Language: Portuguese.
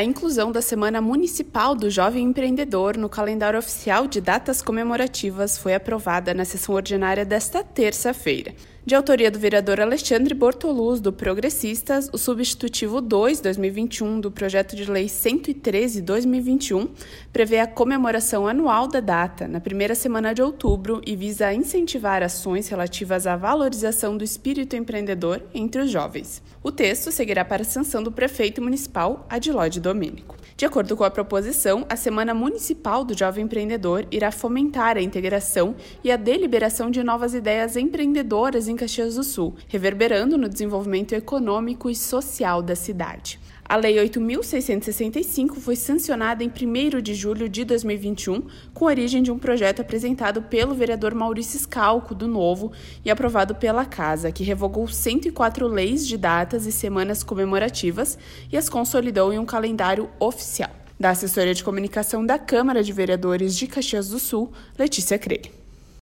A inclusão da Semana Municipal do Jovem Empreendedor no calendário oficial de datas comemorativas foi aprovada na sessão ordinária desta terça-feira. De autoria do vereador Alexandre Bortoluz, do Progressistas, o substitutivo 2-2021 do projeto de lei 113-2021 prevê a comemoração anual da data, na primeira semana de outubro, e visa incentivar ações relativas à valorização do espírito empreendedor entre os jovens. O texto seguirá para a sanção do prefeito municipal Adilóide Domênico. De acordo com a proposição, a Semana Municipal do Jovem Empreendedor irá fomentar a integração e a deliberação de novas ideias empreendedoras em Caxias do Sul, reverberando no desenvolvimento econômico e social da cidade. A Lei 8.665 foi sancionada em 1 de julho de 2021, com origem de um projeto apresentado pelo vereador Maurício Scalco, do Novo, e aprovado pela Casa, que revogou 104 leis de datas e semanas comemorativas e as consolidou em um calendário oficial. Da assessoria de comunicação da Câmara de Vereadores de Caxias do Sul, Letícia Crele.